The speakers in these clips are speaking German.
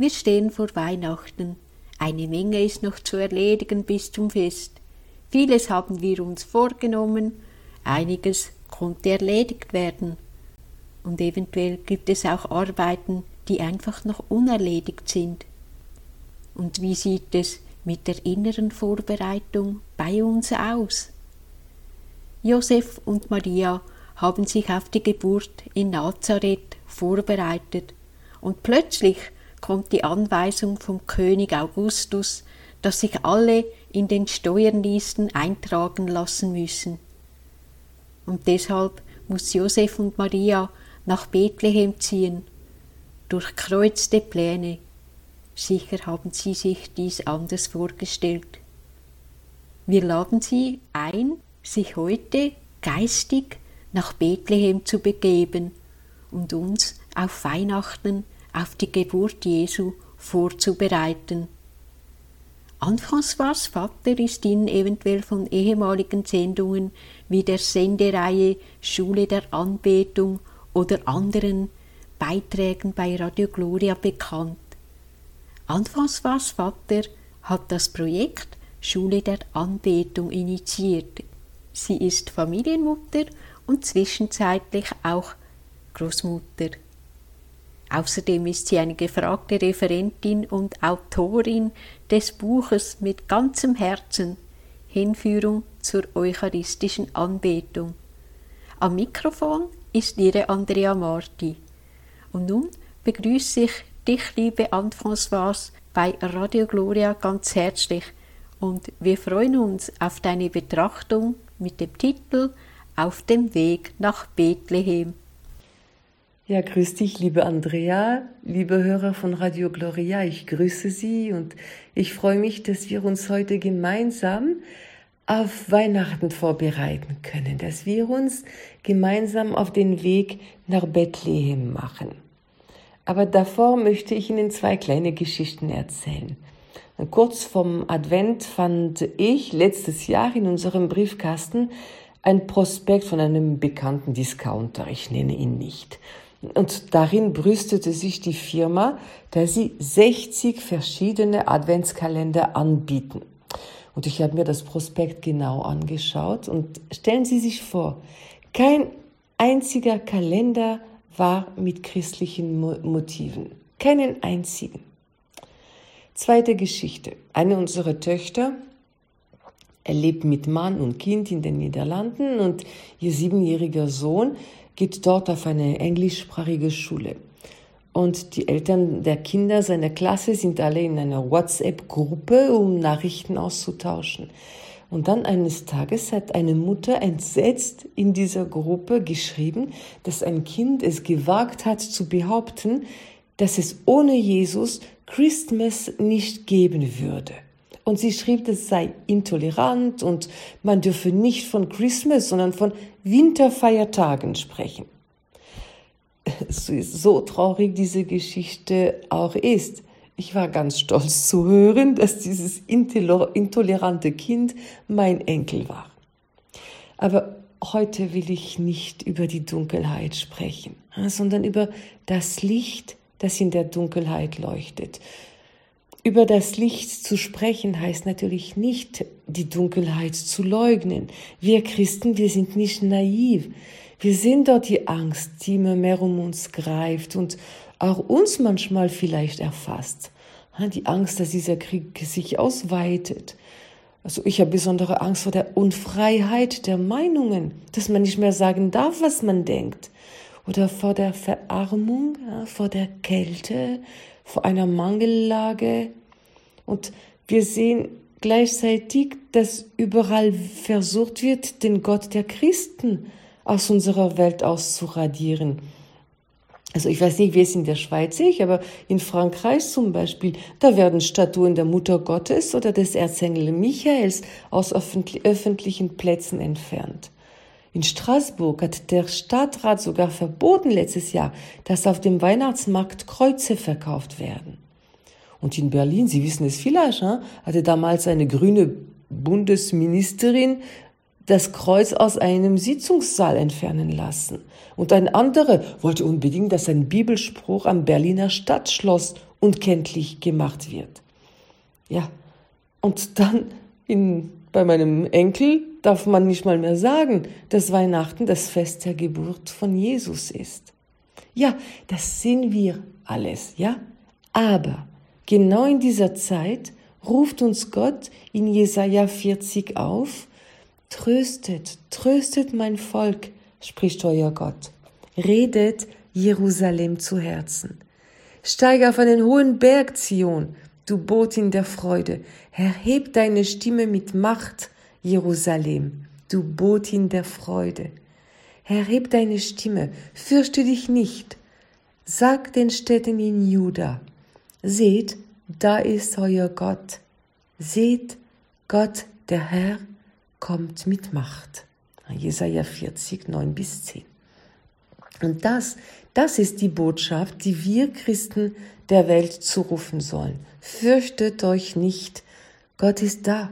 Wir stehen vor Weihnachten. Eine Menge ist noch zu erledigen bis zum Fest. Vieles haben wir uns vorgenommen, einiges konnte erledigt werden. Und eventuell gibt es auch Arbeiten, die einfach noch unerledigt sind. Und wie sieht es mit der inneren Vorbereitung bei uns aus? Josef und Maria haben sich auf die Geburt in Nazareth vorbereitet und plötzlich kommt die Anweisung vom König Augustus, dass sich alle in den Steuerlisten eintragen lassen müssen. Und deshalb muss Josef und Maria nach Bethlehem ziehen, durchkreuzte Pläne. Sicher haben sie sich dies anders vorgestellt. Wir laden sie ein, sich heute geistig nach Bethlehem zu begeben und uns auf Weihnachten, auf die Geburt Jesu vorzubereiten. Anfangs Vater ist Ihnen eventuell von ehemaligen Sendungen wie der Sendereihe Schule der Anbetung oder anderen Beiträgen bei Radio Gloria bekannt. Anfangs Vater hat das Projekt Schule der Anbetung initiiert. Sie ist Familienmutter und zwischenzeitlich auch Großmutter. Außerdem ist sie eine gefragte Referentin und Autorin des Buches mit ganzem Herzen Hinführung zur eucharistischen Anbetung. Am Mikrofon ist ihre Andrea Marti. Und nun begrüße ich dich, liebe Anne-Françoise, bei Radio Gloria ganz herzlich und wir freuen uns auf deine Betrachtung mit dem Titel Auf dem Weg nach Bethlehem. Ja, grüß dich, liebe Andrea, liebe Hörer von Radio Gloria. Ich grüße Sie und ich freue mich, dass wir uns heute gemeinsam auf Weihnachten vorbereiten können, dass wir uns gemeinsam auf den Weg nach Bethlehem machen. Aber davor möchte ich Ihnen zwei kleine Geschichten erzählen. Kurz vom Advent fand ich letztes Jahr in unserem Briefkasten ein Prospekt von einem bekannten Discounter, ich nenne ihn nicht. Und darin brüstete sich die Firma, dass sie 60 verschiedene Adventskalender anbieten. Und ich habe mir das Prospekt genau angeschaut und stellen Sie sich vor, kein einziger Kalender war mit christlichen Motiven. Keinen einzigen. Zweite Geschichte. Eine unserer Töchter lebt mit Mann und Kind in den Niederlanden und ihr siebenjähriger Sohn geht dort auf eine englischsprachige Schule. Und die Eltern der Kinder seiner Klasse sind alle in einer WhatsApp-Gruppe, um Nachrichten auszutauschen. Und dann eines Tages hat eine Mutter entsetzt in dieser Gruppe geschrieben, dass ein Kind es gewagt hat zu behaupten, dass es ohne Jesus Christmas nicht geben würde. Und sie schrieb, es sei intolerant und man dürfe nicht von Christmas, sondern von Winterfeiertagen sprechen. So traurig diese Geschichte auch ist. Ich war ganz stolz zu hören, dass dieses intolerante Kind mein Enkel war. Aber heute will ich nicht über die Dunkelheit sprechen, sondern über das Licht, das in der Dunkelheit leuchtet. Über das Licht zu sprechen heißt natürlich nicht, die Dunkelheit zu leugnen. Wir Christen, wir sind nicht naiv. Wir sehen dort die Angst, die immer mehr um uns greift und auch uns manchmal vielleicht erfasst. Die Angst, dass dieser Krieg sich ausweitet. Also ich habe besondere Angst vor der Unfreiheit der Meinungen, dass man nicht mehr sagen darf, was man denkt. Oder vor der Verarmung, vor der Kälte, vor einer Mangellage. Und wir sehen gleichzeitig, dass überall versucht wird, den Gott der Christen aus unserer Welt auszuradieren. Also ich weiß nicht, wie es in der Schweiz ist, aber in Frankreich zum Beispiel, da werden Statuen der Mutter Gottes oder des Erzengel Michaels aus öffentlichen Plätzen entfernt. In Straßburg hat der Stadtrat sogar verboten letztes Jahr, dass auf dem Weihnachtsmarkt Kreuze verkauft werden. Und in Berlin, Sie wissen es vielleicht, hatte damals eine grüne Bundesministerin das Kreuz aus einem Sitzungssaal entfernen lassen. Und ein anderer wollte unbedingt, dass ein Bibelspruch am Berliner Stadtschloss unkenntlich gemacht wird. Ja, und dann in, bei meinem Enkel darf man nicht mal mehr sagen, dass Weihnachten das Fest der Geburt von Jesus ist. Ja, das sehen wir alles, ja? Aber genau in dieser Zeit ruft uns Gott in Jesaja 40 auf, Tröstet, tröstet mein Volk, spricht euer Gott. Redet Jerusalem zu Herzen. Steig auf einen hohen Berg, Zion, du Botin der Freude. Erheb deine Stimme mit Macht, Jerusalem, du Botin der Freude. Erheb deine Stimme, fürchte dich nicht. Sag den Städten in Juda, seht, da ist euer Gott. Seht, Gott, der Herr, kommt mit Macht. Jesaja 40, 9 bis 10. Und das, das ist die Botschaft, die wir Christen der Welt zurufen sollen. Fürchtet euch nicht. Gott ist da.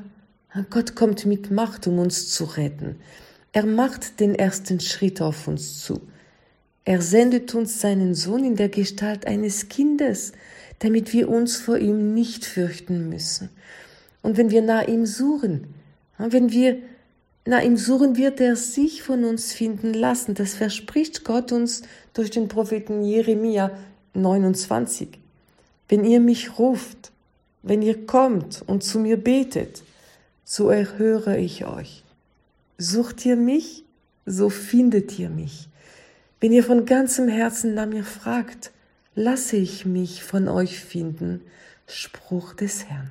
Gott kommt mit Macht, um uns zu retten. Er macht den ersten Schritt auf uns zu. Er sendet uns seinen Sohn in der Gestalt eines Kindes, damit wir uns vor ihm nicht fürchten müssen. Und wenn wir nach ihm suchen, wenn wir nach ihm suchen, wird er sich von uns finden lassen. Das verspricht Gott uns durch den Propheten Jeremia 29. Wenn ihr mich ruft, wenn ihr kommt und zu mir betet, so erhöre ich euch. Sucht ihr mich, so findet ihr mich. Wenn ihr von ganzem Herzen nach mir fragt, lasse ich mich von euch finden. Spruch des Herrn.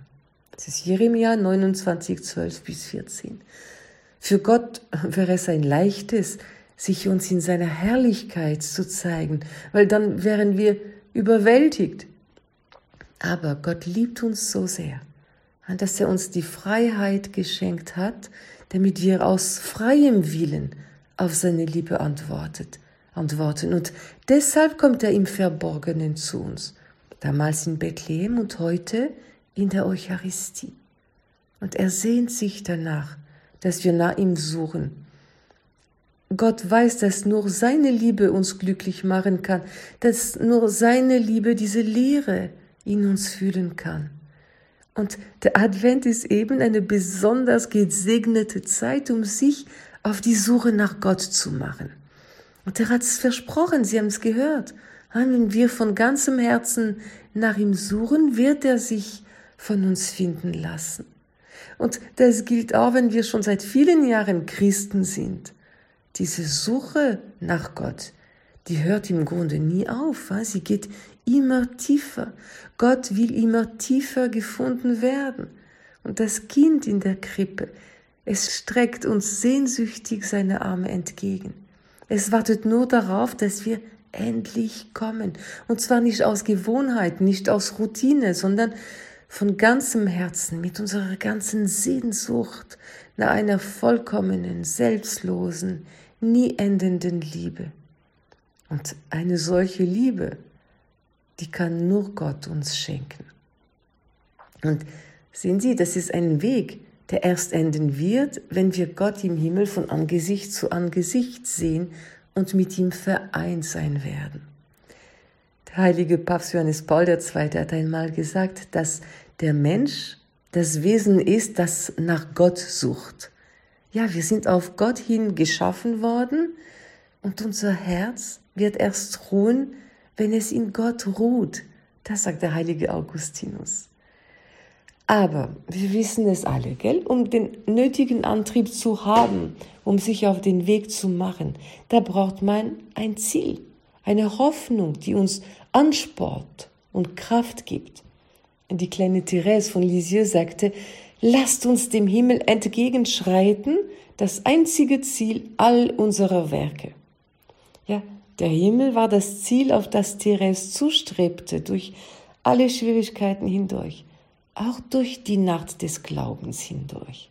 Das ist Jeremia 29, 12 bis 14. Für Gott wäre es ein leichtes, sich uns in seiner Herrlichkeit zu zeigen, weil dann wären wir überwältigt. Aber Gott liebt uns so sehr, dass er uns die Freiheit geschenkt hat, damit wir aus freiem Willen auf seine Liebe antwortet, antworten. Und deshalb kommt er im Verborgenen zu uns, damals in Bethlehem und heute in der Eucharistie. Und er sehnt sich danach, dass wir nach ihm suchen. Gott weiß, dass nur seine Liebe uns glücklich machen kann, dass nur seine Liebe diese Lehre in uns fühlen kann. Und der Advent ist eben eine besonders gesegnete Zeit, um sich auf die Suche nach Gott zu machen. Und er hat es versprochen, Sie haben es gehört. Wenn wir von ganzem Herzen nach ihm suchen, wird er sich von uns finden lassen. Und das gilt auch, wenn wir schon seit vielen Jahren Christen sind. Diese Suche nach Gott, die hört im Grunde nie auf. Sie geht immer tiefer. Gott will immer tiefer gefunden werden. Und das Kind in der Krippe, es streckt uns sehnsüchtig seine Arme entgegen. Es wartet nur darauf, dass wir endlich kommen. Und zwar nicht aus Gewohnheit, nicht aus Routine, sondern von ganzem Herzen, mit unserer ganzen Sehnsucht nach einer vollkommenen, selbstlosen, nie endenden Liebe. Und eine solche Liebe, die kann nur Gott uns schenken. Und sehen Sie, das ist ein Weg, der erst enden wird, wenn wir Gott im Himmel von Angesicht zu Angesicht sehen und mit ihm vereint sein werden. Der heilige Papst Johannes Paul II. hat einmal gesagt, dass der Mensch das Wesen ist, das nach Gott sucht. Ja, wir sind auf Gott hin geschaffen worden und unser Herz wird erst ruhen, wenn es in Gott ruht. Das sagt der heilige Augustinus. Aber wir wissen es alle, gell? Um den nötigen Antrieb zu haben, um sich auf den Weg zu machen, da braucht man ein Ziel, eine Hoffnung, die uns Ansport und Kraft gibt. Die kleine Therese von Lisieux sagte, lasst uns dem Himmel entgegenschreiten, das einzige Ziel all unserer Werke. Ja, der Himmel war das Ziel, auf das Therese zustrebte, durch alle Schwierigkeiten hindurch, auch durch die Nacht des Glaubens hindurch.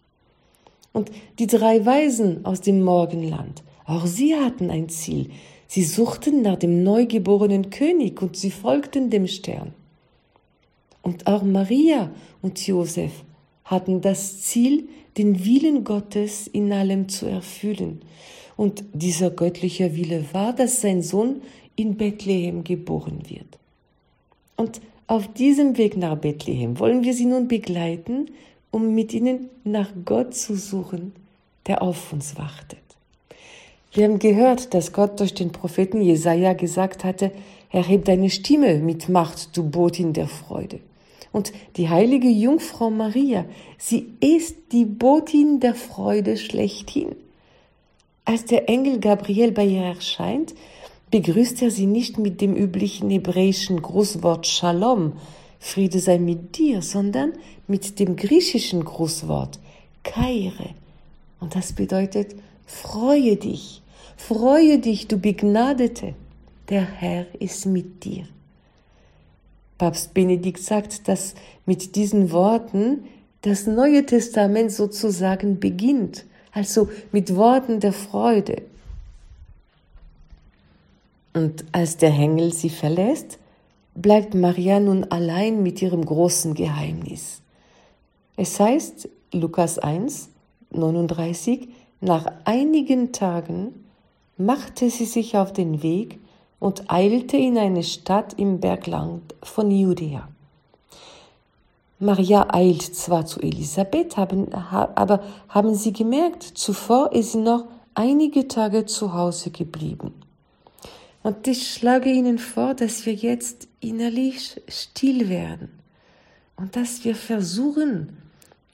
Und die drei Weisen aus dem Morgenland, auch sie hatten ein Ziel, Sie suchten nach dem neugeborenen König und sie folgten dem Stern. Und auch Maria und Josef hatten das Ziel, den Willen Gottes in allem zu erfüllen. Und dieser göttliche Wille war, dass sein Sohn in Bethlehem geboren wird. Und Auf diesem Weg nach Bethlehem wollen wir sie nun begleiten, um mit ihnen nach Gott zu suchen, der auf uns wartet. Wir haben gehört, dass Gott durch den Propheten Jesaja gesagt hatte, erheb deine Stimme mit Macht, du Botin der Freude. Und die heilige Jungfrau Maria, sie ist die Botin der Freude schlechthin. Als der Engel Gabriel bei ihr erscheint, begrüßt er sie nicht mit dem üblichen hebräischen Grußwort Shalom, Friede sei mit dir, sondern mit dem griechischen Grußwort Kaire. Und das bedeutet, freue dich, freue dich, du Begnadete, der Herr ist mit dir. Papst Benedikt sagt, dass mit diesen Worten das Neue Testament sozusagen beginnt, also mit Worten der Freude. Und als der Engel sie verlässt, bleibt Maria nun allein mit ihrem großen Geheimnis. Es heißt, Lukas 1, 39, nach einigen Tagen machte sie sich auf den Weg und eilte in eine Stadt im Bergland von Judäa. Maria eilt zwar zu Elisabeth, haben, aber haben Sie gemerkt, zuvor ist sie noch einige Tage zu Hause geblieben. Und ich schlage Ihnen vor, dass wir jetzt innerlich still werden und dass wir versuchen,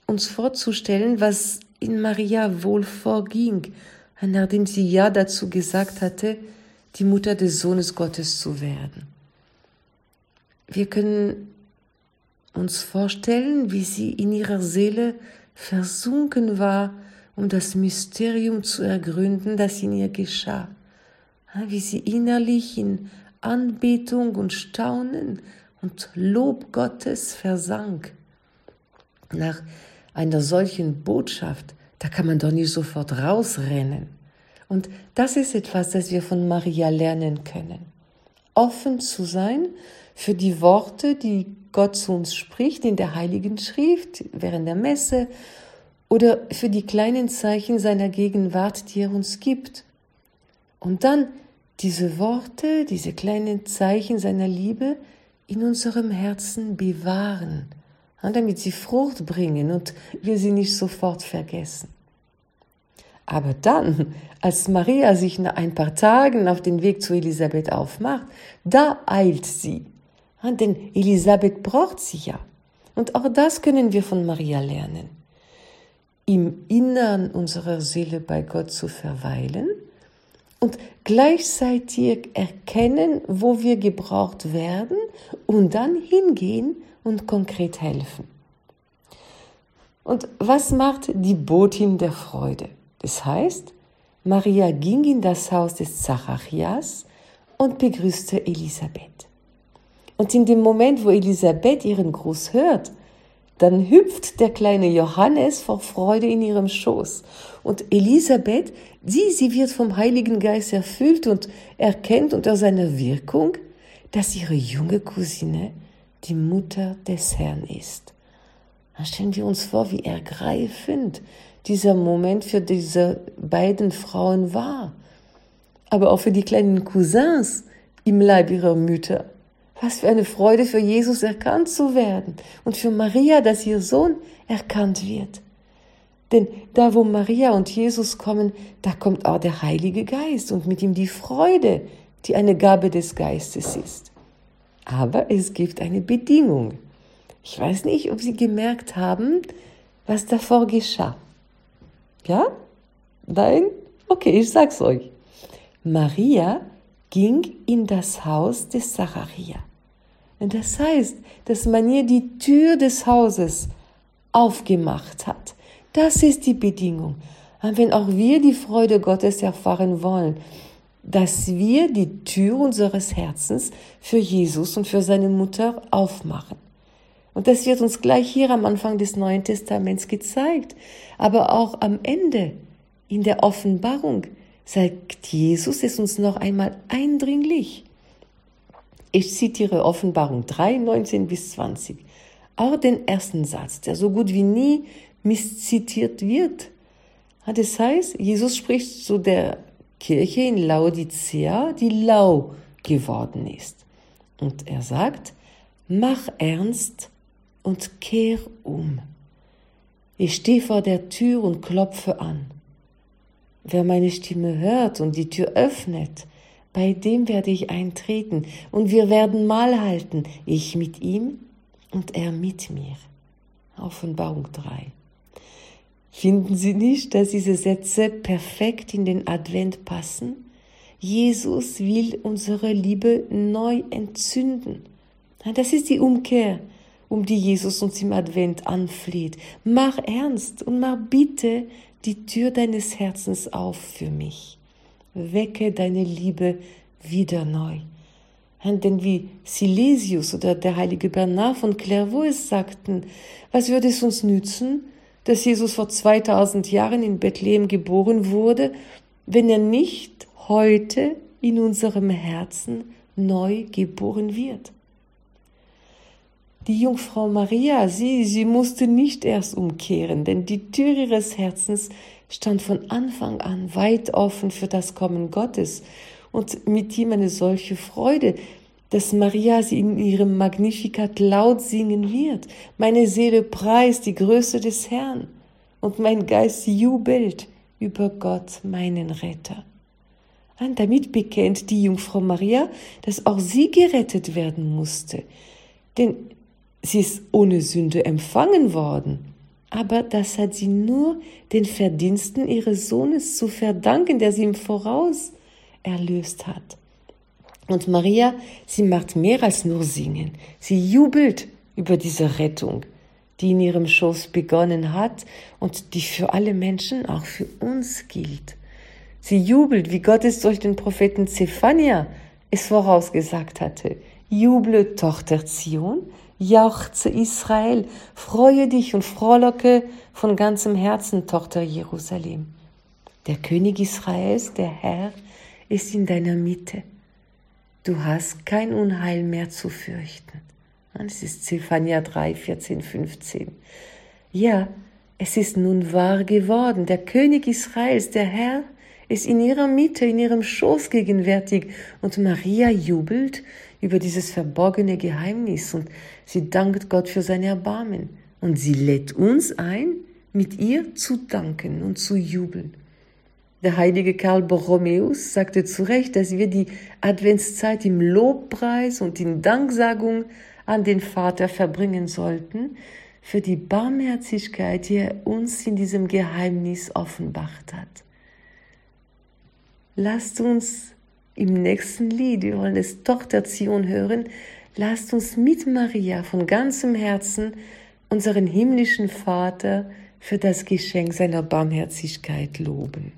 uns vorzustellen, was in Maria wohl vorging, nachdem sie ja dazu gesagt hatte, die Mutter des Sohnes Gottes zu werden. Wir können uns vorstellen, wie sie in ihrer Seele versunken war, um das Mysterium zu ergründen, das in ihr geschah wie sie innerlich in Anbetung und Staunen und Lob Gottes versank. Nach einer solchen Botschaft, da kann man doch nicht sofort rausrennen. Und das ist etwas, das wir von Maria lernen können. Offen zu sein für die Worte, die Gott zu uns spricht in der Heiligen Schrift, während der Messe oder für die kleinen Zeichen seiner Gegenwart, die er uns gibt. Und dann diese Worte, diese kleinen Zeichen seiner Liebe in unserem Herzen bewahren, damit sie Frucht bringen und wir sie nicht sofort vergessen. Aber dann, als Maria sich nach ein paar Tagen auf den Weg zu Elisabeth aufmacht, da eilt sie. Denn Elisabeth braucht sie ja. Und auch das können wir von Maria lernen. Im Innern unserer Seele bei Gott zu verweilen und gleichzeitig erkennen, wo wir gebraucht werden und dann hingehen und konkret helfen. Und was macht die Botin der Freude? Das heißt, Maria ging in das Haus des Zacharias und begrüßte Elisabeth. Und in dem Moment, wo Elisabeth ihren Gruß hört, dann hüpft der kleine Johannes vor Freude in ihrem Schoß. Und Elisabeth, sie, sie wird vom Heiligen Geist erfüllt und erkennt unter seiner Wirkung, dass ihre junge Cousine die Mutter des Herrn ist. Dann stellen wir uns vor, wie ergreifend dieser Moment für diese beiden Frauen war. Aber auch für die kleinen Cousins im Leib ihrer Mütter. Was für eine Freude für Jesus erkannt zu werden und für Maria, dass ihr Sohn erkannt wird. Denn da, wo Maria und Jesus kommen, da kommt auch der Heilige Geist und mit ihm die Freude, die eine Gabe des Geistes ist. Aber es gibt eine Bedingung. Ich weiß nicht, ob Sie gemerkt haben, was davor geschah. Ja? Nein? Okay, ich sag's euch. Maria ging in das Haus des Zacharia. Das heißt, dass man ihr die Tür des Hauses aufgemacht hat. Das ist die Bedingung. Und wenn auch wir die Freude Gottes erfahren wollen, dass wir die Tür unseres Herzens für Jesus und für seine Mutter aufmachen. Und das wird uns gleich hier am Anfang des Neuen Testaments gezeigt, aber auch am Ende in der Offenbarung sagt Jesus es uns noch einmal eindringlich. Ich zitiere Offenbarung 3, 19 bis 20. Auch den ersten Satz, der so gut wie nie misszitiert wird. Das heißt, Jesus spricht zu der Kirche in Laodicea, die lau geworden ist. Und er sagt, Mach ernst und kehr um. Ich stehe vor der Tür und klopfe an. Wer meine Stimme hört und die Tür öffnet, bei dem werde ich eintreten und wir werden Mahl halten, ich mit ihm und er mit mir. Offenbarung 3. Finden Sie nicht, dass diese Sätze perfekt in den Advent passen? Jesus will unsere Liebe neu entzünden. Das ist die Umkehr, um die Jesus uns im Advent anfleht. Mach ernst und mach bitte die Tür deines Herzens auf für mich. Wecke deine Liebe wieder neu. Denn wie Silesius oder der heilige Bernard von Clairvaux sagten, was würde es uns nützen, dass Jesus vor 2000 Jahren in Bethlehem geboren wurde, wenn er nicht heute in unserem Herzen neu geboren wird? Die Jungfrau Maria, sie, sie musste nicht erst umkehren, denn die Tür ihres Herzens stand von Anfang an weit offen für das Kommen Gottes und mit ihm eine solche Freude, dass Maria sie in ihrem Magnificat laut singen wird. Meine Seele preist die Größe des Herrn und mein Geist jubelt über Gott, meinen Retter. Und damit bekennt die Jungfrau Maria, dass auch sie gerettet werden musste. Denn Sie ist ohne Sünde empfangen worden, aber das hat sie nur den Verdiensten ihres Sohnes zu verdanken, der sie im Voraus erlöst hat. Und Maria, sie macht mehr als nur singen. Sie jubelt über diese Rettung, die in ihrem Schoß begonnen hat und die für alle Menschen, auch für uns gilt. Sie jubelt, wie Gott es durch den Propheten Zephania es vorausgesagt hatte. Juble, Tochter Zion, jauchze Israel, freue dich und frohlocke von ganzem Herzen, Tochter Jerusalem. Der König Israels, der Herr, ist in deiner Mitte. Du hast kein Unheil mehr zu fürchten. Das ist Zephania 3, 14, 15. Ja, es ist nun wahr geworden. Der König Israels, der Herr, ist in ihrer Mitte, in ihrem Schoß gegenwärtig und Maria jubelt über dieses verborgene Geheimnis und sie dankt Gott für sein Erbarmen und sie lädt uns ein, mit ihr zu danken und zu jubeln. Der heilige Karl Borromäus sagte zu Recht, dass wir die Adventszeit im Lobpreis und in Danksagung an den Vater verbringen sollten, für die Barmherzigkeit, die er uns in diesem Geheimnis offenbart hat. Lasst uns im nächsten Lied, wir wollen es Tochter Zion hören, lasst uns mit Maria von ganzem Herzen unseren himmlischen Vater für das Geschenk seiner Barmherzigkeit loben.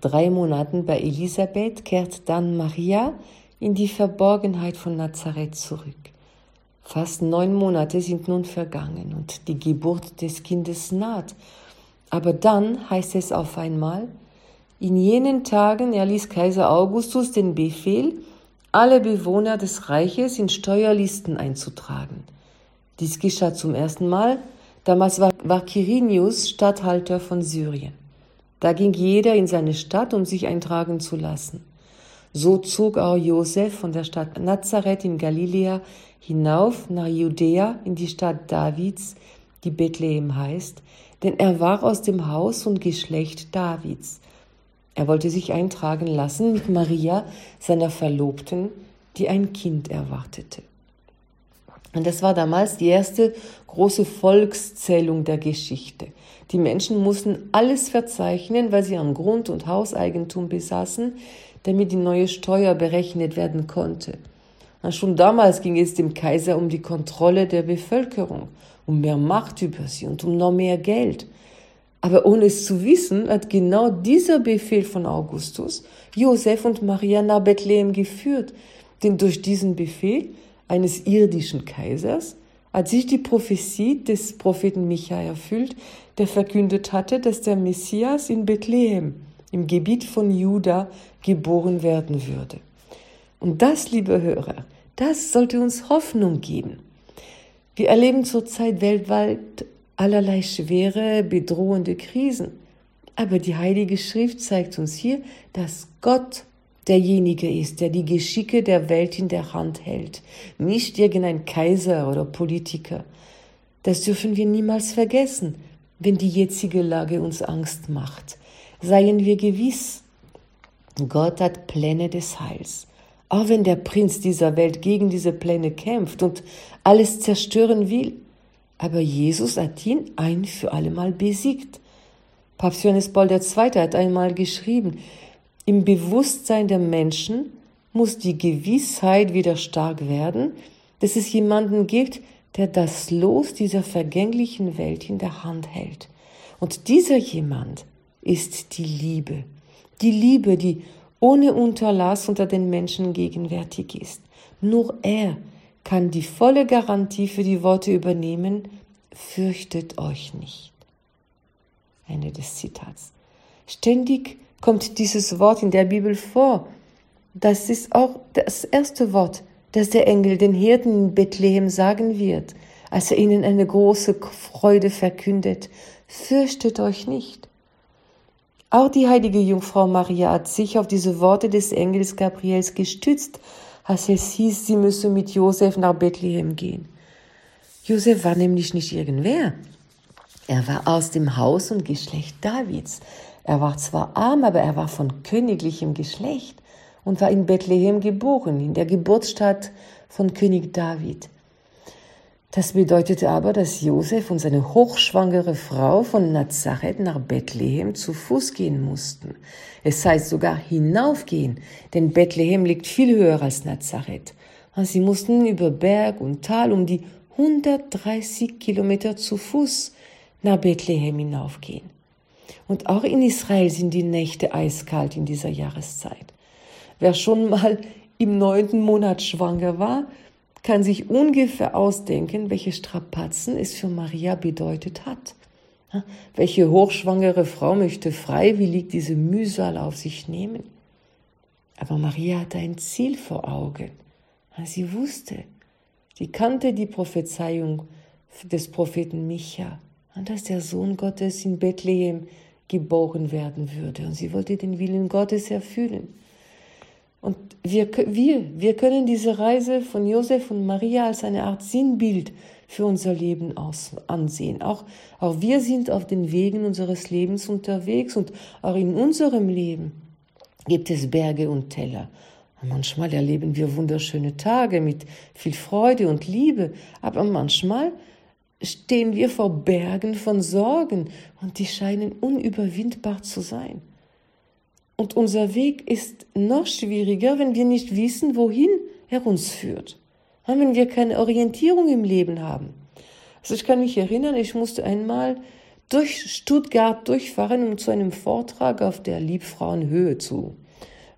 Drei Monaten bei Elisabeth kehrt dann Maria in die Verborgenheit von Nazareth zurück. Fast neun Monate sind nun vergangen und die Geburt des Kindes naht. Aber dann heißt es auf einmal, in jenen Tagen erließ Kaiser Augustus den Befehl, alle Bewohner des Reiches in Steuerlisten einzutragen. Dies geschah zum ersten Mal, damals war, Quirinius Statthalter von Syrien. Da ging jeder in seine Stadt, um sich eintragen zu lassen. So zog auch Josef von der Stadt Nazareth in Galiläa hinauf nach Judäa in die Stadt Davids, die Bethlehem heißt, denn er war aus dem Haus und Geschlecht Davids. Er wollte sich eintragen lassen mit Maria, seiner Verlobten, die ein Kind erwartete. Und das war damals die erste große Volkszählung der Geschichte. Die Menschen mussten alles verzeichnen, weil sie an Grund- und Hauseigentum besaßen, damit die neue Steuer berechnet werden konnte. Und schon damals ging es dem Kaiser um die Kontrolle der Bevölkerung, um mehr Macht über sie und um noch mehr Geld. Aber ohne es zu wissen, hat genau dieser Befehl von Augustus Josef und Maria nach Bethlehem geführt. Denn durch diesen Befehl eines irdischen Kaisers hat sich die Prophezie des Propheten Micha erfüllt, der verkündet hatte, dass der Messias in Bethlehem, im Gebiet von Juda, geboren werden würde. Und das, liebe Hörer, das sollte uns Hoffnung geben. Wir erleben zurzeit weltweit allerlei schwere, bedrohende Krisen. Aber die Heilige Schrift zeigt uns hier, dass Gott derjenige ist, der die Geschicke der Welt in der Hand hält, nicht irgendein Kaiser oder Politiker. Das dürfen wir niemals vergessen, wenn die jetzige Lage uns Angst macht. Seien wir gewiss, Gott hat Pläne des Heils. Auch wenn der Prinz dieser Welt gegen diese Pläne kämpft und alles zerstören will, aber Jesus hat ihn ein für allemal besiegt. Papst Johannes Paul II. hat einmal geschrieben, im Bewusstsein der Menschen muss die Gewissheit wieder stark werden, dass es jemanden gibt, der das Los dieser vergänglichen Welt in der Hand hält. Und dieser jemand ist die Liebe. Die Liebe, die ohne Unterlass unter den Menschen gegenwärtig ist. Nur er kann die volle Garantie für die Worte übernehmen, fürchtet euch nicht. Ende des Zitats. Ständig kommt dieses Wort in der Bibel vor. Das ist auch das erste Wort, das der Engel den Hirten in Bethlehem sagen wird, als er ihnen eine große Freude verkündet. Fürchtet euch nicht. Auch die heilige Jungfrau Maria hat sich auf diese Worte des Engels Gabriels gestützt, als es hieß, sie müsse mit Josef nach Bethlehem gehen. Josef war nämlich nicht irgendwer. Er war aus dem Haus und Geschlecht Davids. Er war zwar arm, aber er war von königlichem Geschlecht und war in Bethlehem geboren, in der Geburtsstadt von König David. Das bedeutete aber, dass Josef und seine hochschwangere Frau von Nazareth nach Bethlehem zu Fuß gehen mussten. Es heißt sogar hinaufgehen, denn Bethlehem liegt viel höher als Nazareth. Sie mussten über Berg und Tal um die 130 Kilometer zu Fuß nach Bethlehem hinaufgehen. Und auch in Israel sind die Nächte eiskalt in dieser Jahreszeit. Wer schon mal im neunten Monat schwanger war, kann sich ungefähr ausdenken, welche Strapazen es für Maria bedeutet hat. Welche hochschwangere Frau möchte freiwillig diese Mühsal auf sich nehmen? Aber Maria hatte ein Ziel vor Augen. Sie wusste, sie kannte die Prophezeiung des Propheten Micha, dass der Sohn Gottes in Bethlehem geboren werden würde. Und sie wollte den Willen Gottes erfüllen. Und wir, wir, wir können diese Reise von Josef und Maria als eine Art Sinnbild für unser Leben aus, ansehen. Auch, auch wir sind auf den Wegen unseres Lebens unterwegs und auch in unserem Leben gibt es Berge und Teller. Und manchmal erleben wir wunderschöne Tage mit viel Freude und Liebe, aber manchmal stehen wir vor Bergen von Sorgen und die scheinen unüberwindbar zu sein. Und unser Weg ist noch schwieriger, wenn wir nicht wissen, wohin er uns führt. Wenn wir keine Orientierung im Leben haben. Also ich kann mich erinnern, ich musste einmal durch Stuttgart durchfahren, um zu einem Vortrag auf der Liebfrauenhöhe zu,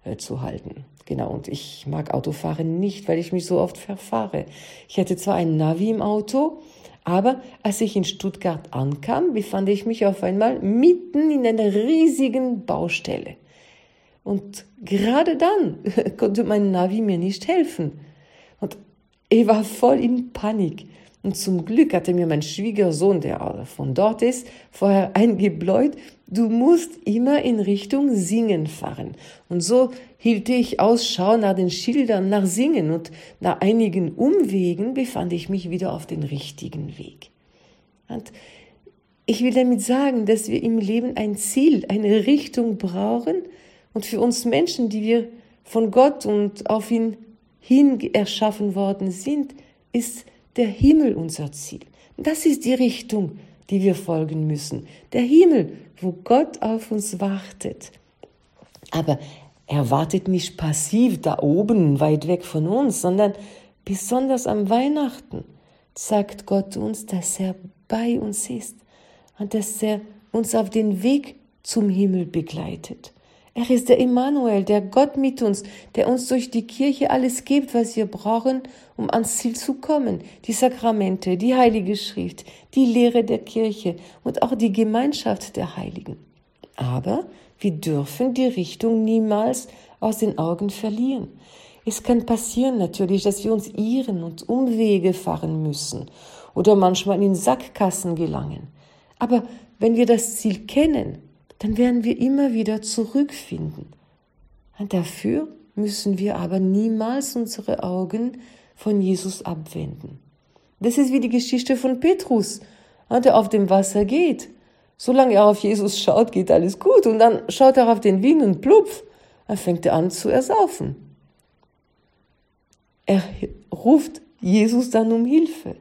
äh, zu halten. Genau, und ich mag Autofahren nicht, weil ich mich so oft verfahre. Ich hatte zwar ein Navi im Auto, aber als ich in Stuttgart ankam, befand ich mich auf einmal mitten in einer riesigen Baustelle. Und gerade dann konnte mein Navi mir nicht helfen. Und ich war voll in Panik. Und zum Glück hatte mir mein Schwiegersohn, der von dort ist, vorher eingebläut, du musst immer in Richtung Singen fahren. Und so hielt ich Ausschau nach den Schildern nach Singen und nach einigen Umwegen befand ich mich wieder auf den richtigen Weg. Und ich will damit sagen, dass wir im Leben ein Ziel, eine Richtung brauchen und für uns Menschen, die wir von Gott und auf ihn hin erschaffen worden sind, ist der Himmel unser Ziel. Das ist die Richtung, die wir folgen müssen. Der Himmel, wo Gott auf uns wartet. Aber er wartet nicht passiv da oben, weit weg von uns, sondern besonders am Weihnachten zeigt Gott uns, dass er bei uns ist und dass er uns auf den Weg zum Himmel begleitet. Er ist der Immanuel, der Gott mit uns, der uns durch die Kirche alles gibt, was wir brauchen, um ans Ziel zu kommen. Die Sakramente, die Heilige Schrift, die Lehre der Kirche und auch die Gemeinschaft der Heiligen. Aber wir dürfen die Richtung niemals aus den Augen verlieren. Es kann passieren natürlich, dass wir uns irren und Umwege fahren müssen oder manchmal in Sackgassen gelangen. Aber wenn wir das Ziel kennen, dann werden wir immer wieder zurückfinden. Und dafür müssen wir aber niemals unsere Augen von Jesus abwenden. Das ist wie die Geschichte von Petrus, der auf dem Wasser geht. Solange er auf Jesus schaut, geht alles gut. Und dann schaut er auf den Wind und plupf, dann fängt er an zu ersaufen. Er ruft Jesus dann um Hilfe.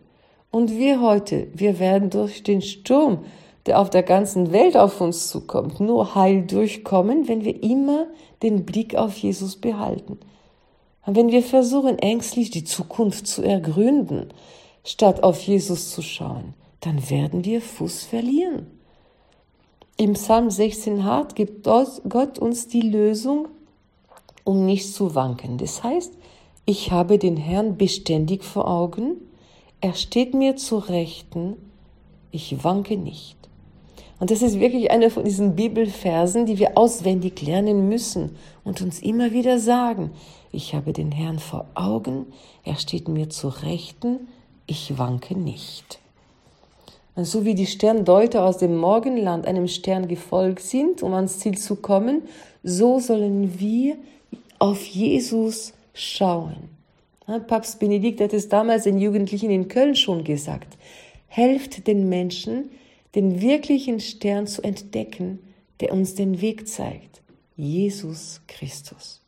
Und wir heute, wir werden durch den Sturm der auf der ganzen Welt auf uns zukommt, nur heil durchkommen, wenn wir immer den Blick auf Jesus behalten. Und wenn wir versuchen, ängstlich die Zukunft zu ergründen, statt auf Jesus zu schauen, dann werden wir Fuß verlieren. Im Psalm 16 hart gibt Gott uns die Lösung, um nicht zu wanken. Das heißt, ich habe den Herrn beständig vor Augen, er steht mir zu Rechten, ich wanke nicht. Und das ist wirklich einer von diesen Bibelversen, die wir auswendig lernen müssen und uns immer wieder sagen, ich habe den Herrn vor Augen, er steht mir zu Rechten, ich wanke nicht. Und so wie die Sterndeuter aus dem Morgenland einem Stern gefolgt sind, um ans Ziel zu kommen, so sollen wir auf Jesus schauen. Papst Benedikt hat es damals den Jugendlichen in Köln schon gesagt. Helft den Menschen, den wirklichen Stern zu entdecken, der uns den Weg zeigt. Jesus Christus.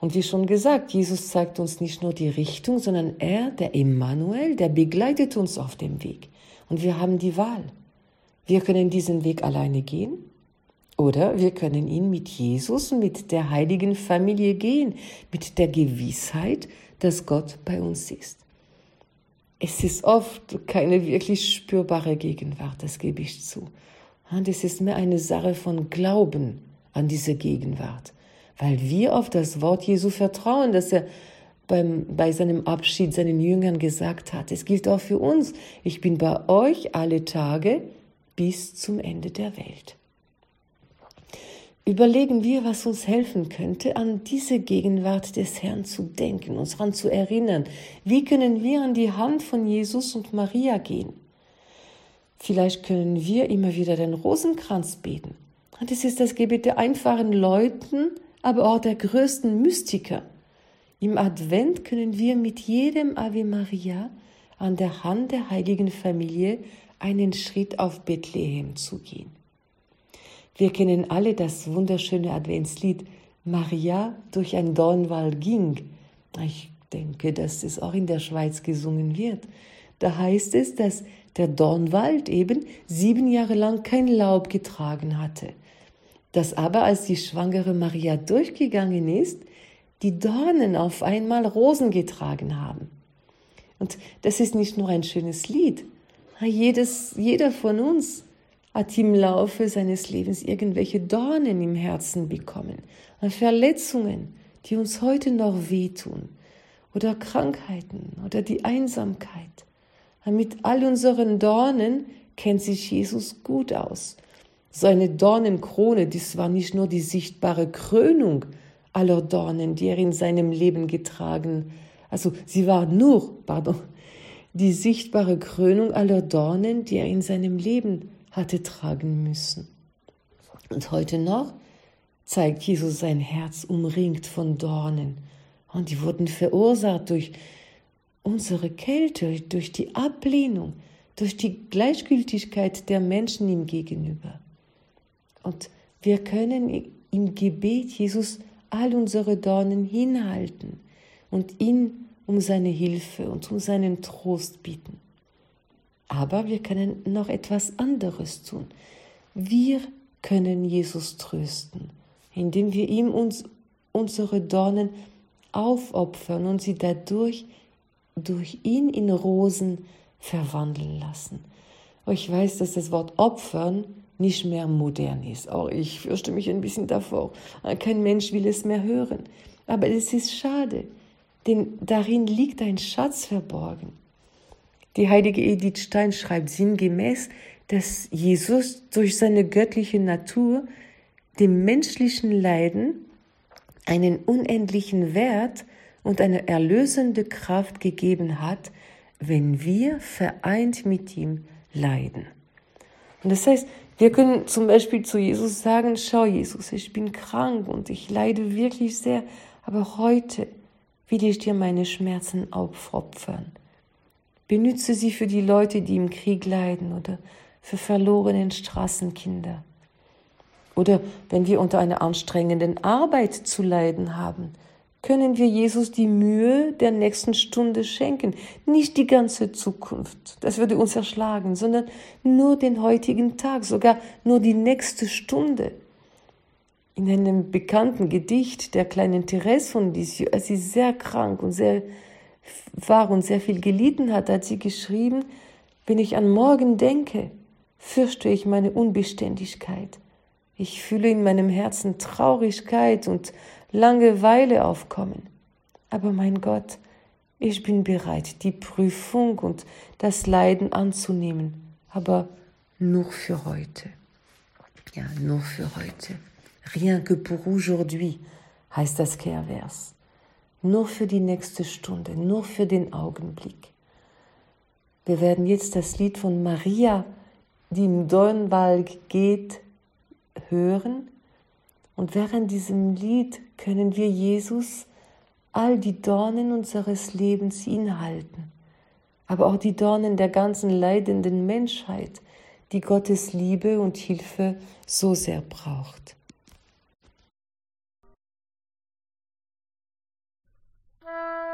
Und wie schon gesagt, Jesus zeigt uns nicht nur die Richtung, sondern er, der Emmanuel, der begleitet uns auf dem Weg. Und wir haben die Wahl. Wir können diesen Weg alleine gehen oder wir können ihn mit Jesus und mit der heiligen Familie gehen, mit der Gewissheit, dass Gott bei uns ist. Es ist oft keine wirklich spürbare Gegenwart, das gebe ich zu. Und es ist mehr eine Sache von Glauben an diese Gegenwart, weil wir auf das Wort Jesu vertrauen, dass er beim, bei seinem Abschied seinen Jüngern gesagt hat. Es gilt auch für uns. Ich bin bei euch alle Tage bis zum Ende der Welt überlegen wir, was uns helfen könnte, an diese Gegenwart des Herrn zu denken, uns daran zu erinnern. Wie können wir an die Hand von Jesus und Maria gehen? Vielleicht können wir immer wieder den Rosenkranz beten. Es ist das Gebet der einfachen Leuten, aber auch der größten Mystiker. Im Advent können wir mit jedem Ave Maria an der Hand der heiligen Familie einen Schritt auf Bethlehem zu gehen. Wir kennen alle das wunderschöne Adventslied Maria durch ein Dornwald ging. Ich denke, dass es auch in der Schweiz gesungen wird. Da heißt es, dass der Dornwald eben sieben Jahre lang kein Laub getragen hatte. Dass aber, als die schwangere Maria durchgegangen ist, die Dornen auf einmal Rosen getragen haben. Und das ist nicht nur ein schönes Lied. Jedes, jeder von uns hat im Laufe seines Lebens irgendwelche Dornen im Herzen bekommen, Verletzungen, die uns heute noch wehtun, oder Krankheiten oder die Einsamkeit. Mit all unseren Dornen kennt sich Jesus gut aus. Seine Dornenkrone, das war nicht nur die sichtbare Krönung aller Dornen, die er in seinem Leben getragen, also sie war nur, pardon, die sichtbare Krönung aller Dornen, die er in seinem Leben hatte tragen müssen. Und heute noch zeigt Jesus sein Herz umringt von Dornen. Und die wurden verursacht durch unsere Kälte, durch die Ablehnung, durch die Gleichgültigkeit der Menschen ihm gegenüber. Und wir können im Gebet Jesus all unsere Dornen hinhalten und ihn um seine Hilfe und um seinen Trost bitten. Aber wir können noch etwas anderes tun. Wir können Jesus trösten, indem wir ihm uns unsere Dornen aufopfern und sie dadurch durch ihn in Rosen verwandeln lassen. Ich weiß, dass das Wort opfern nicht mehr modern ist. Auch ich fürchte mich ein bisschen davor. Kein Mensch will es mehr hören. Aber es ist schade, denn darin liegt ein Schatz verborgen. Die heilige Edith Stein schreibt sinngemäß, dass Jesus durch seine göttliche Natur dem menschlichen Leiden einen unendlichen Wert und eine erlösende Kraft gegeben hat, wenn wir vereint mit ihm leiden. Und das heißt, wir können zum Beispiel zu Jesus sagen, schau Jesus, ich bin krank und ich leide wirklich sehr, aber heute will ich dir meine Schmerzen aufopfern. Benütze sie für die Leute, die im Krieg leiden oder für verlorenen Straßenkinder. Oder wenn wir unter einer anstrengenden Arbeit zu leiden haben, können wir Jesus die Mühe der nächsten Stunde schenken. Nicht die ganze Zukunft, das würde uns erschlagen, sondern nur den heutigen Tag, sogar nur die nächste Stunde. In einem bekannten Gedicht der kleinen Therese von Lisieux, als sie sehr krank und sehr war und sehr viel gelitten hat, hat sie geschrieben, wenn ich an morgen denke, fürchte ich meine Unbeständigkeit. Ich fühle in meinem Herzen Traurigkeit und Langeweile aufkommen. Aber mein Gott, ich bin bereit, die Prüfung und das Leiden anzunehmen, aber nur für heute. Ja, nur für heute. Rien que pour aujourd'hui heißt das Kehrvers. Nur für die nächste Stunde, nur für den Augenblick. Wir werden jetzt das Lied von Maria, die im Dornwald geht, hören. Und während diesem Lied können wir Jesus all die Dornen unseres Lebens inhalten, aber auch die Dornen der ganzen leidenden Menschheit, die Gottes Liebe und Hilfe so sehr braucht. Thank you.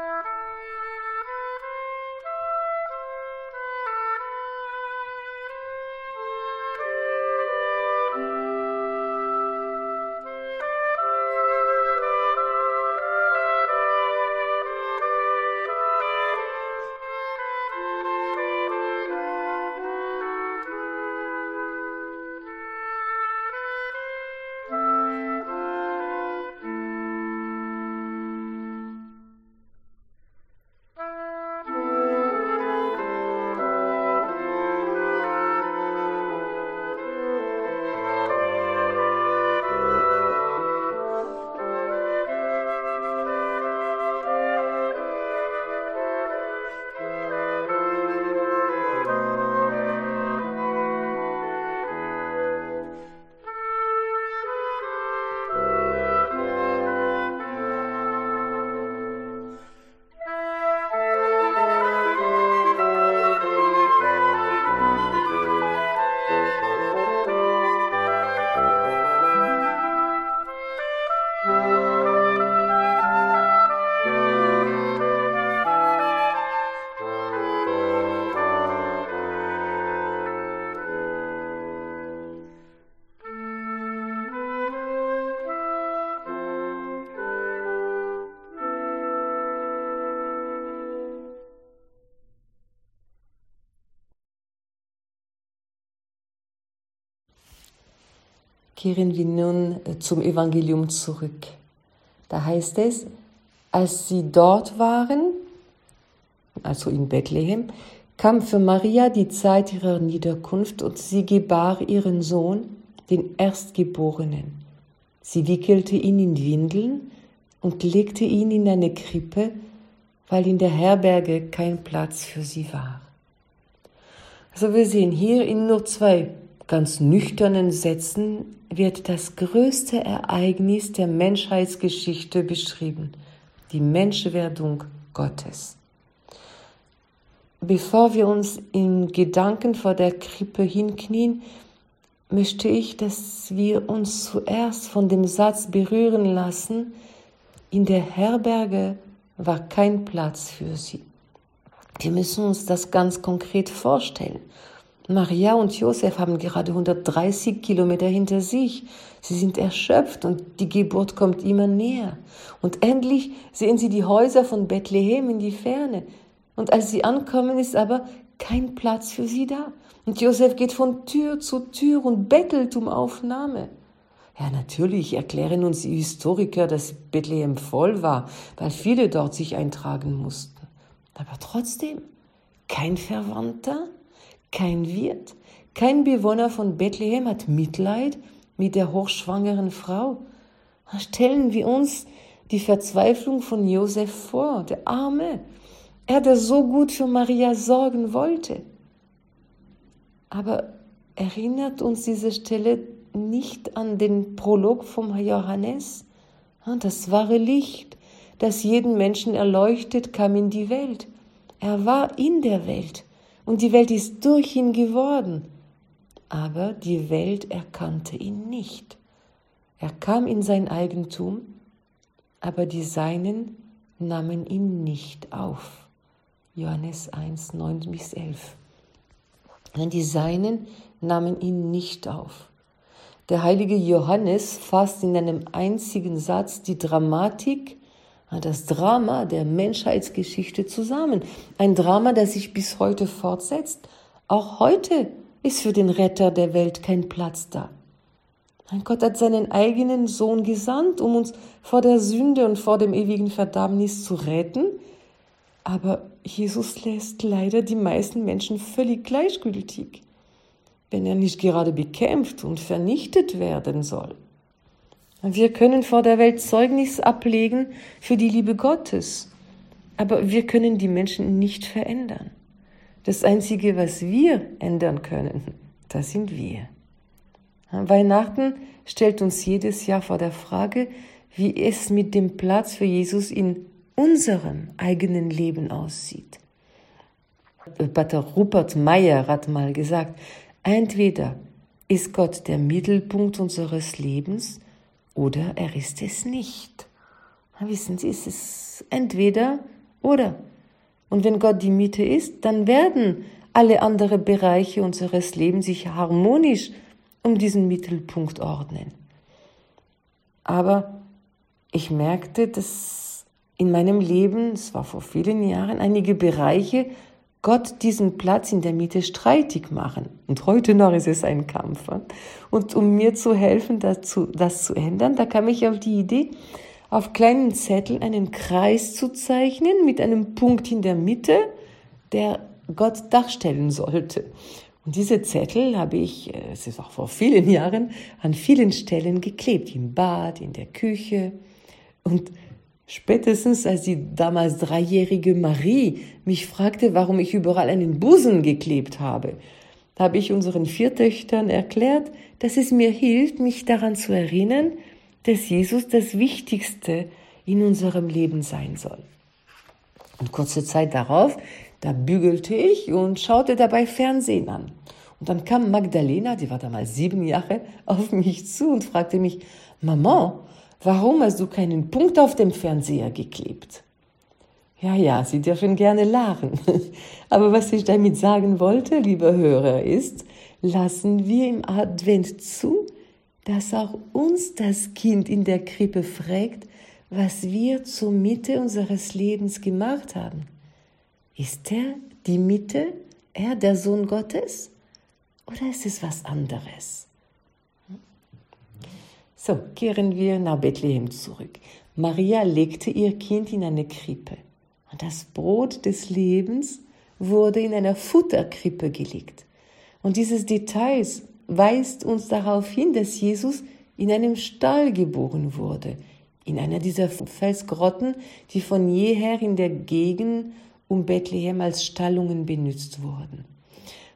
Kehren wir nun äh, zum Evangelium zurück. Da heißt es, als sie dort waren, also in Bethlehem, kam für Maria die Zeit ihrer Niederkunft und sie gebar ihren Sohn, den Erstgeborenen. Sie wickelte ihn in Windeln und legte ihn in eine Krippe, weil in der Herberge kein Platz für sie war. Also wir sehen hier in nur zwei ganz nüchternen Sätzen wird das größte Ereignis der Menschheitsgeschichte beschrieben, die Menschwerdung Gottes. Bevor wir uns in Gedanken vor der Krippe hinknien, möchte ich, dass wir uns zuerst von dem Satz berühren lassen, in der Herberge war kein Platz für sie. Wir müssen uns das ganz konkret vorstellen. Maria und Josef haben gerade 130 Kilometer hinter sich. Sie sind erschöpft und die Geburt kommt immer näher. Und endlich sehen sie die Häuser von Bethlehem in die Ferne. Und als sie ankommen, ist aber kein Platz für sie da. Und Josef geht von Tür zu Tür und bettelt um Aufnahme. Ja, natürlich erklären uns die Historiker, dass Bethlehem voll war, weil viele dort sich eintragen mussten. Aber trotzdem, kein Verwandter, kein Wirt, kein Bewohner von Bethlehem hat Mitleid mit der hochschwangeren Frau. Stellen wir uns die Verzweiflung von Josef vor, der Arme, er, der so gut für Maria sorgen wollte. Aber erinnert uns diese Stelle nicht an den Prolog vom Johannes? Das wahre Licht, das jeden Menschen erleuchtet, kam in die Welt. Er war in der Welt und die Welt ist durch ihn geworden. Aber die Welt erkannte ihn nicht. Er kam in sein Eigentum, aber die Seinen nahmen ihn nicht auf. Johannes 1, 9 bis 11. Und die Seinen nahmen ihn nicht auf. Der heilige Johannes fasst in einem einzigen Satz die Dramatik, das Drama der Menschheitsgeschichte zusammen. Ein Drama, das sich bis heute fortsetzt. Auch heute ist für den Retter der Welt kein Platz da. Mein Gott hat seinen eigenen Sohn gesandt, um uns vor der Sünde und vor dem ewigen Verdammnis zu retten. Aber Jesus lässt leider die meisten Menschen völlig gleichgültig wenn er nicht gerade bekämpft und vernichtet werden soll. Wir können vor der Welt Zeugnis ablegen für die Liebe Gottes, aber wir können die Menschen nicht verändern. Das Einzige, was wir ändern können, das sind wir. Weihnachten stellt uns jedes Jahr vor der Frage, wie es mit dem Platz für Jesus in unserem eigenen Leben aussieht. Pater Rupert Meyer hat mal gesagt, Entweder ist Gott der Mittelpunkt unseres Lebens oder er ist es nicht. Wissen Sie, es ist entweder oder. Und wenn Gott die Mitte ist, dann werden alle anderen Bereiche unseres Lebens sich harmonisch um diesen Mittelpunkt ordnen. Aber ich merkte, dass in meinem Leben, es war vor vielen Jahren, einige Bereiche Gott diesen Platz in der Mitte streitig machen. Und heute noch ist es ein Kampf. Und um mir zu helfen, dazu, das zu ändern, da kam ich auf die Idee, auf kleinen Zetteln einen Kreis zu zeichnen mit einem Punkt in der Mitte, der Gott darstellen sollte. Und diese Zettel habe ich, äh, es ist auch vor vielen Jahren, an vielen Stellen geklebt, im Bad, in der Küche. Und Spätestens als die damals dreijährige Marie mich fragte, warum ich überall einen Busen geklebt habe, habe ich unseren vier Töchtern erklärt, dass es mir hilft, mich daran zu erinnern, dass Jesus das Wichtigste in unserem Leben sein soll. Und kurze Zeit darauf, da bügelte ich und schaute dabei Fernsehen an. Und dann kam Magdalena, die war damals sieben Jahre, auf mich zu und fragte mich, Maman, Warum hast du keinen Punkt auf dem Fernseher geklebt? Ja, ja, Sie dürfen gerne lachen. Aber was ich damit sagen wollte, lieber Hörer, ist, lassen wir im Advent zu, dass auch uns das Kind in der Krippe fragt, was wir zur Mitte unseres Lebens gemacht haben. Ist er die Mitte, er der Sohn Gottes? Oder ist es was anderes? So, kehren wir nach Bethlehem zurück. Maria legte ihr Kind in eine Krippe. Und das Brot des Lebens wurde in einer Futterkrippe gelegt. Und dieses Details weist uns darauf hin, dass Jesus in einem Stall geboren wurde, in einer dieser Felsgrotten, die von jeher in der Gegend um Bethlehem als Stallungen benutzt wurden.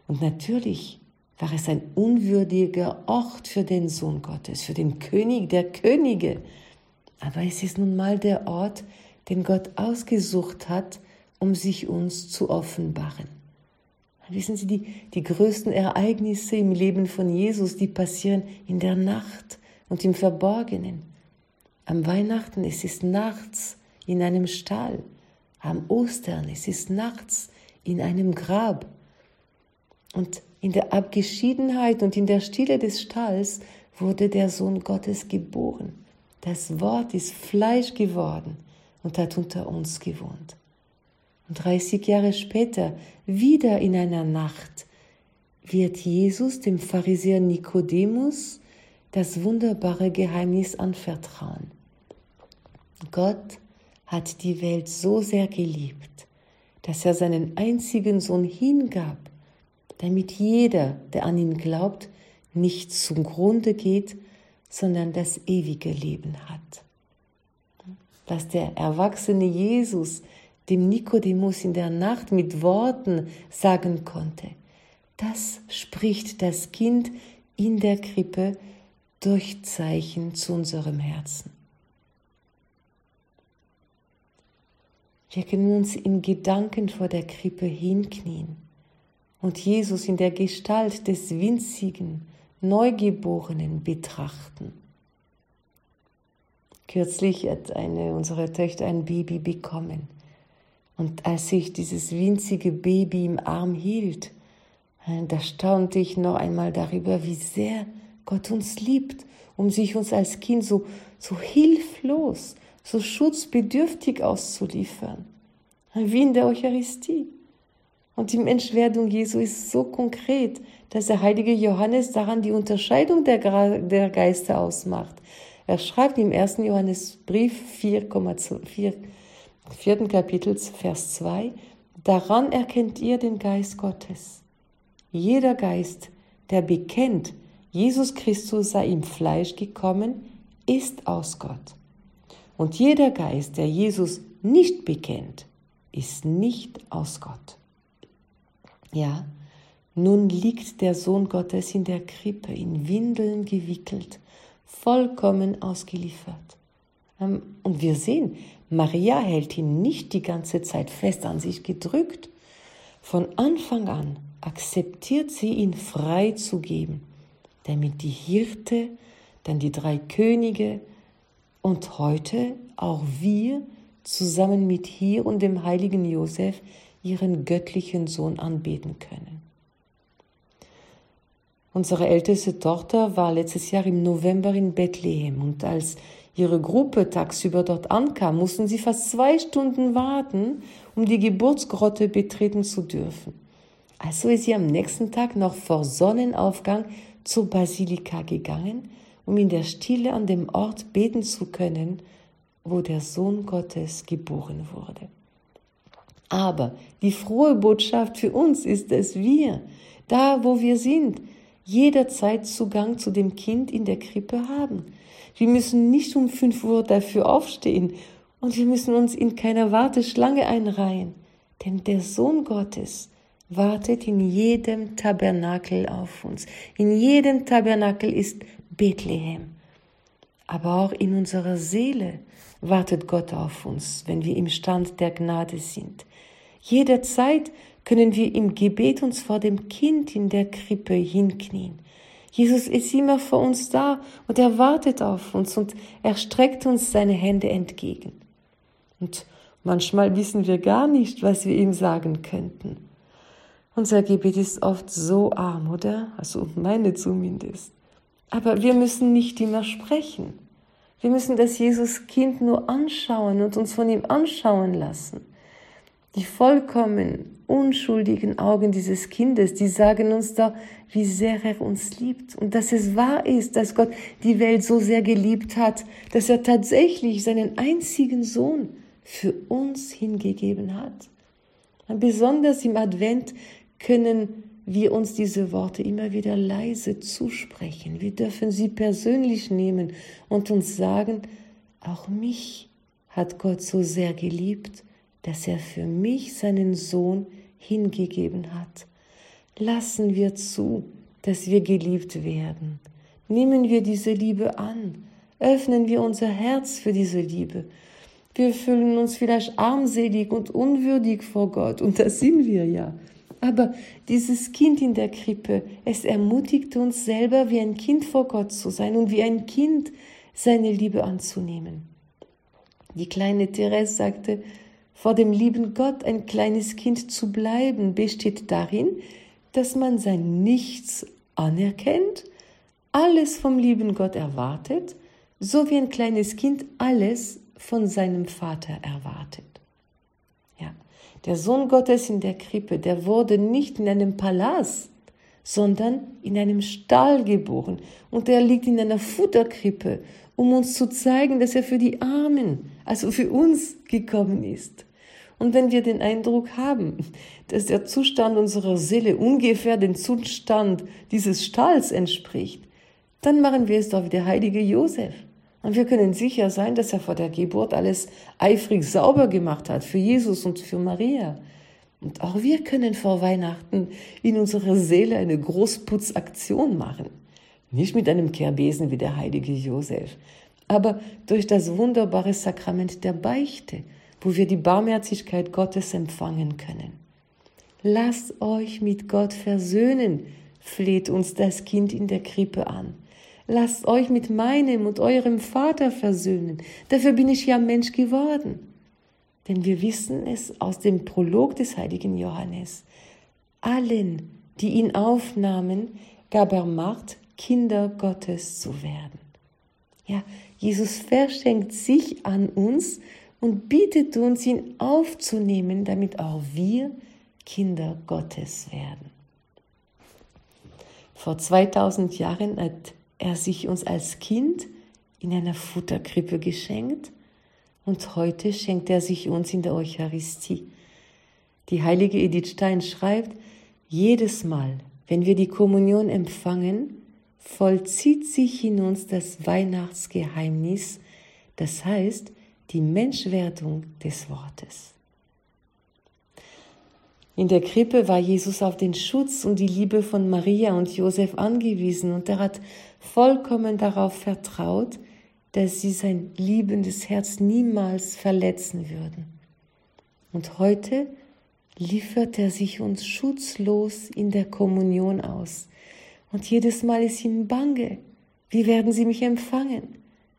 Und natürlich war es ein unwürdiger Ort für den Sohn Gottes, für den König der Könige. Aber es ist nun mal der Ort, den Gott ausgesucht hat, um sich uns zu offenbaren. Wissen Sie, die, die größten Ereignisse im Leben von Jesus, die passieren in der Nacht und im Verborgenen. Am Weihnachten, es ist nachts in einem Stall. Am Ostern, es ist nachts in einem Grab. Und in der Abgeschiedenheit und in der Stille des Stalls wurde der Sohn Gottes geboren. Das Wort ist Fleisch geworden und hat unter uns gewohnt. Und 30 Jahre später, wieder in einer Nacht, wird Jesus dem Pharisäer Nikodemus das wunderbare Geheimnis anvertrauen. Gott hat die Welt so sehr geliebt, dass er seinen einzigen Sohn hingab, damit jeder, der an ihn glaubt, nicht zum Grunde geht, sondern das ewige Leben hat. Was der erwachsene Jesus dem Nikodemus in der Nacht mit Worten sagen konnte. Das spricht das Kind in der Krippe durch Zeichen zu unserem Herzen. Wir können uns in Gedanken vor der Krippe hinknien und Jesus in der Gestalt des winzigen, Neugeborenen betrachten. Kürzlich hat eine unserer Töchter ein Baby bekommen. Und als ich dieses winzige Baby im Arm hielt, äh, da staunte ich noch einmal darüber, wie sehr Gott uns liebt, um sich uns als Kind so, so hilflos, so schutzbedürftig auszuliefern, wie in der Eucharistie. Und die Menschwerdung Jesu ist so konkret, dass der heilige Johannes daran die Unterscheidung der, der Geister ausmacht. Er schreibt im ersten Johannesbrief 4,4 vierten Kapitels, Vers 2, daran erkennt ihr den Geist Gottes. Jeder Geist, der bekennt, Jesus Christus sei im Fleisch gekommen, ist aus Gott. Und jeder Geist, der Jesus nicht bekennt, ist nicht aus Gott. Ja, nun liegt der Sohn Gottes in der Krippe, in Windeln gewickelt, vollkommen ausgeliefert. Ähm, und wir sehen, Maria hält ihn nicht die ganze Zeit fest an sich gedrückt. Von Anfang an akzeptiert sie ihn frei zu geben, damit die Hirte, dann die drei Könige und heute auch wir zusammen mit hier und dem heiligen Josef ihren göttlichen Sohn anbeten können. Unsere älteste Tochter war letztes Jahr im November in Bethlehem und als ihre Gruppe tagsüber dort ankam, mussten sie fast zwei Stunden warten, um die Geburtsgrotte betreten zu dürfen. Also ist sie am nächsten Tag noch vor Sonnenaufgang zur Basilika gegangen, um in der Stille an dem Ort beten zu können, wo der Sohn Gottes geboren wurde. Aber die frohe Botschaft für uns ist, dass wir, da wo wir sind, jederzeit Zugang zu dem Kind in der Krippe haben. Wir müssen nicht um fünf Uhr dafür aufstehen und wir müssen uns in keiner Warteschlange einreihen, denn der Sohn Gottes wartet in jedem Tabernakel auf uns. In jedem Tabernakel ist Bethlehem. Aber auch in unserer Seele wartet Gott auf uns, wenn wir im Stand der Gnade sind. Jederzeit können wir im Gebet uns vor dem Kind in der Krippe hinknien. Jesus ist immer vor uns da und er wartet auf uns und er streckt uns seine Hände entgegen. Und manchmal wissen wir gar nicht, was wir ihm sagen könnten. Unser Gebet ist oft so arm, oder? Also meine zumindest. Aber wir müssen nicht immer sprechen. Wir müssen das Jesus-Kind nur anschauen und uns von ihm anschauen lassen. Die vollkommen unschuldigen Augen dieses Kindes, die sagen uns da, wie sehr er uns liebt und dass es wahr ist, dass Gott die Welt so sehr geliebt hat, dass er tatsächlich seinen einzigen Sohn für uns hingegeben hat. Und besonders im Advent können wir uns diese Worte immer wieder leise zusprechen. Wir dürfen sie persönlich nehmen und uns sagen, auch mich hat Gott so sehr geliebt, dass er für mich seinen Sohn hingegeben hat. Lassen wir zu, dass wir geliebt werden. Nehmen wir diese Liebe an. Öffnen wir unser Herz für diese Liebe. Wir fühlen uns vielleicht armselig und unwürdig vor Gott, und das sind wir ja. Aber dieses Kind in der Krippe, es ermutigt uns selber, wie ein Kind vor Gott zu sein und wie ein Kind seine Liebe anzunehmen. Die kleine Therese sagte, vor dem lieben Gott ein kleines Kind zu bleiben, besteht darin, dass man sein Nichts anerkennt, alles vom lieben Gott erwartet, so wie ein kleines Kind alles von seinem Vater erwartet. Der Sohn Gottes in der Krippe, der wurde nicht in einem Palast, sondern in einem Stall geboren und er liegt in einer Futterkrippe, um uns zu zeigen, dass er für die Armen, also für uns gekommen ist. Und wenn wir den Eindruck haben, dass der Zustand unserer Seele ungefähr dem Zustand dieses Stalls entspricht, dann machen wir es doch wie der heilige Josef. Und wir können sicher sein, dass er vor der Geburt alles eifrig sauber gemacht hat für Jesus und für Maria. Und auch wir können vor Weihnachten in unserer Seele eine Großputzaktion machen. Nicht mit einem Kehrbesen wie der heilige Josef, aber durch das wunderbare Sakrament der Beichte, wo wir die Barmherzigkeit Gottes empfangen können. Lasst euch mit Gott versöhnen, fleht uns das Kind in der Krippe an. Lasst euch mit meinem und eurem Vater versöhnen. Dafür bin ich ja Mensch geworden. Denn wir wissen es aus dem Prolog des heiligen Johannes. Allen, die ihn aufnahmen, gab er Macht, Kinder Gottes zu werden. Ja, Jesus verschenkt sich an uns und bietet uns, ihn aufzunehmen, damit auch wir Kinder Gottes werden. Vor 2000 Jahren hat er sich uns als Kind in einer Futterkrippe geschenkt und heute schenkt er sich uns in der Eucharistie. Die heilige Edith Stein schreibt, jedes Mal, wenn wir die Kommunion empfangen, vollzieht sich in uns das Weihnachtsgeheimnis, das heißt die Menschwerdung des Wortes. In der Krippe war Jesus auf den Schutz und die Liebe von Maria und Josef angewiesen und er hat vollkommen darauf vertraut, dass sie sein liebendes Herz niemals verletzen würden. Und heute liefert er sich uns schutzlos in der Kommunion aus. Und jedes Mal ist ihm bange. Wie werden sie mich empfangen?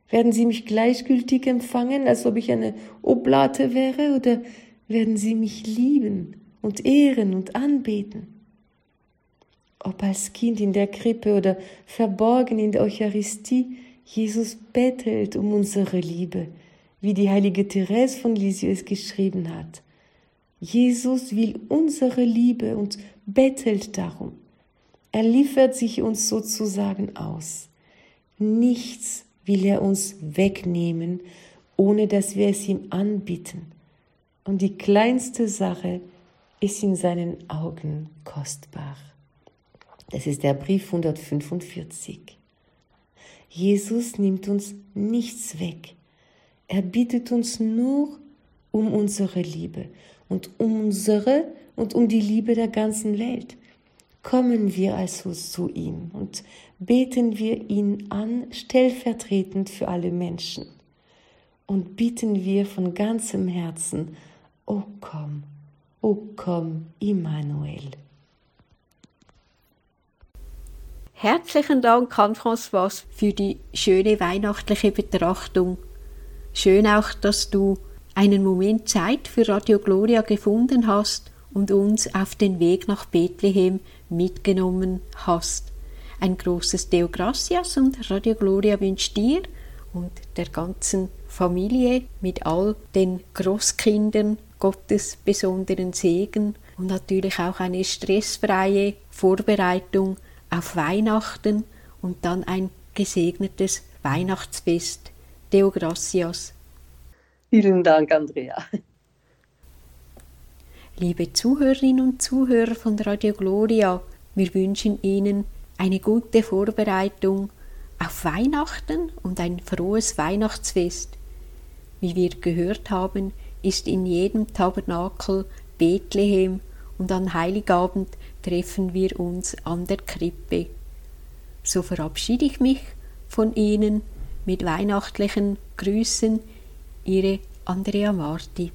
Werden sie mich gleichgültig empfangen, als ob ich eine Oblate wäre, oder werden sie mich lieben und ehren und anbeten. Ob als Kind in der Krippe oder verborgen in der Eucharistie, Jesus bettelt um unsere Liebe, wie die heilige Therese von Lisieux es geschrieben hat. Jesus will unsere Liebe und bettelt darum. Er liefert sich uns sozusagen aus. Nichts will er uns wegnehmen, ohne dass wir es ihm anbieten. Und die kleinste Sache ist in seinen Augen kostbar. Das ist der Brief 145. Jesus nimmt uns nichts weg. Er bittet uns nur um unsere Liebe und um unsere und um die Liebe der ganzen Welt. Kommen wir also zu ihm und beten wir ihn an, stellvertretend für alle Menschen. Und bitten wir von ganzem Herzen, O oh, komm, O komm, Immanuel. Herzlichen Dank, Anne-Françoise, für die schöne weihnachtliche Betrachtung. Schön auch, dass du einen Moment Zeit für Radio Gloria gefunden hast und uns auf den Weg nach Bethlehem mitgenommen hast. Ein großes Deo Gracias und Radio Gloria wünscht dir und der ganzen Familie mit all den Großkindern Gottes besonderen Segen und natürlich auch eine stressfreie Vorbereitung auf Weihnachten und dann ein gesegnetes Weihnachtsfest. Deo gracias. Vielen Dank, Andrea. Liebe Zuhörerinnen und Zuhörer von Radio Gloria, wir wünschen Ihnen eine gute Vorbereitung auf Weihnachten und ein frohes Weihnachtsfest. Wie wir gehört haben, ist in jedem Tabernakel Bethlehem und an Heiligabend treffen wir uns an der Krippe. So verabschiede ich mich von Ihnen mit weihnachtlichen Grüßen, Ihre Andrea Marti.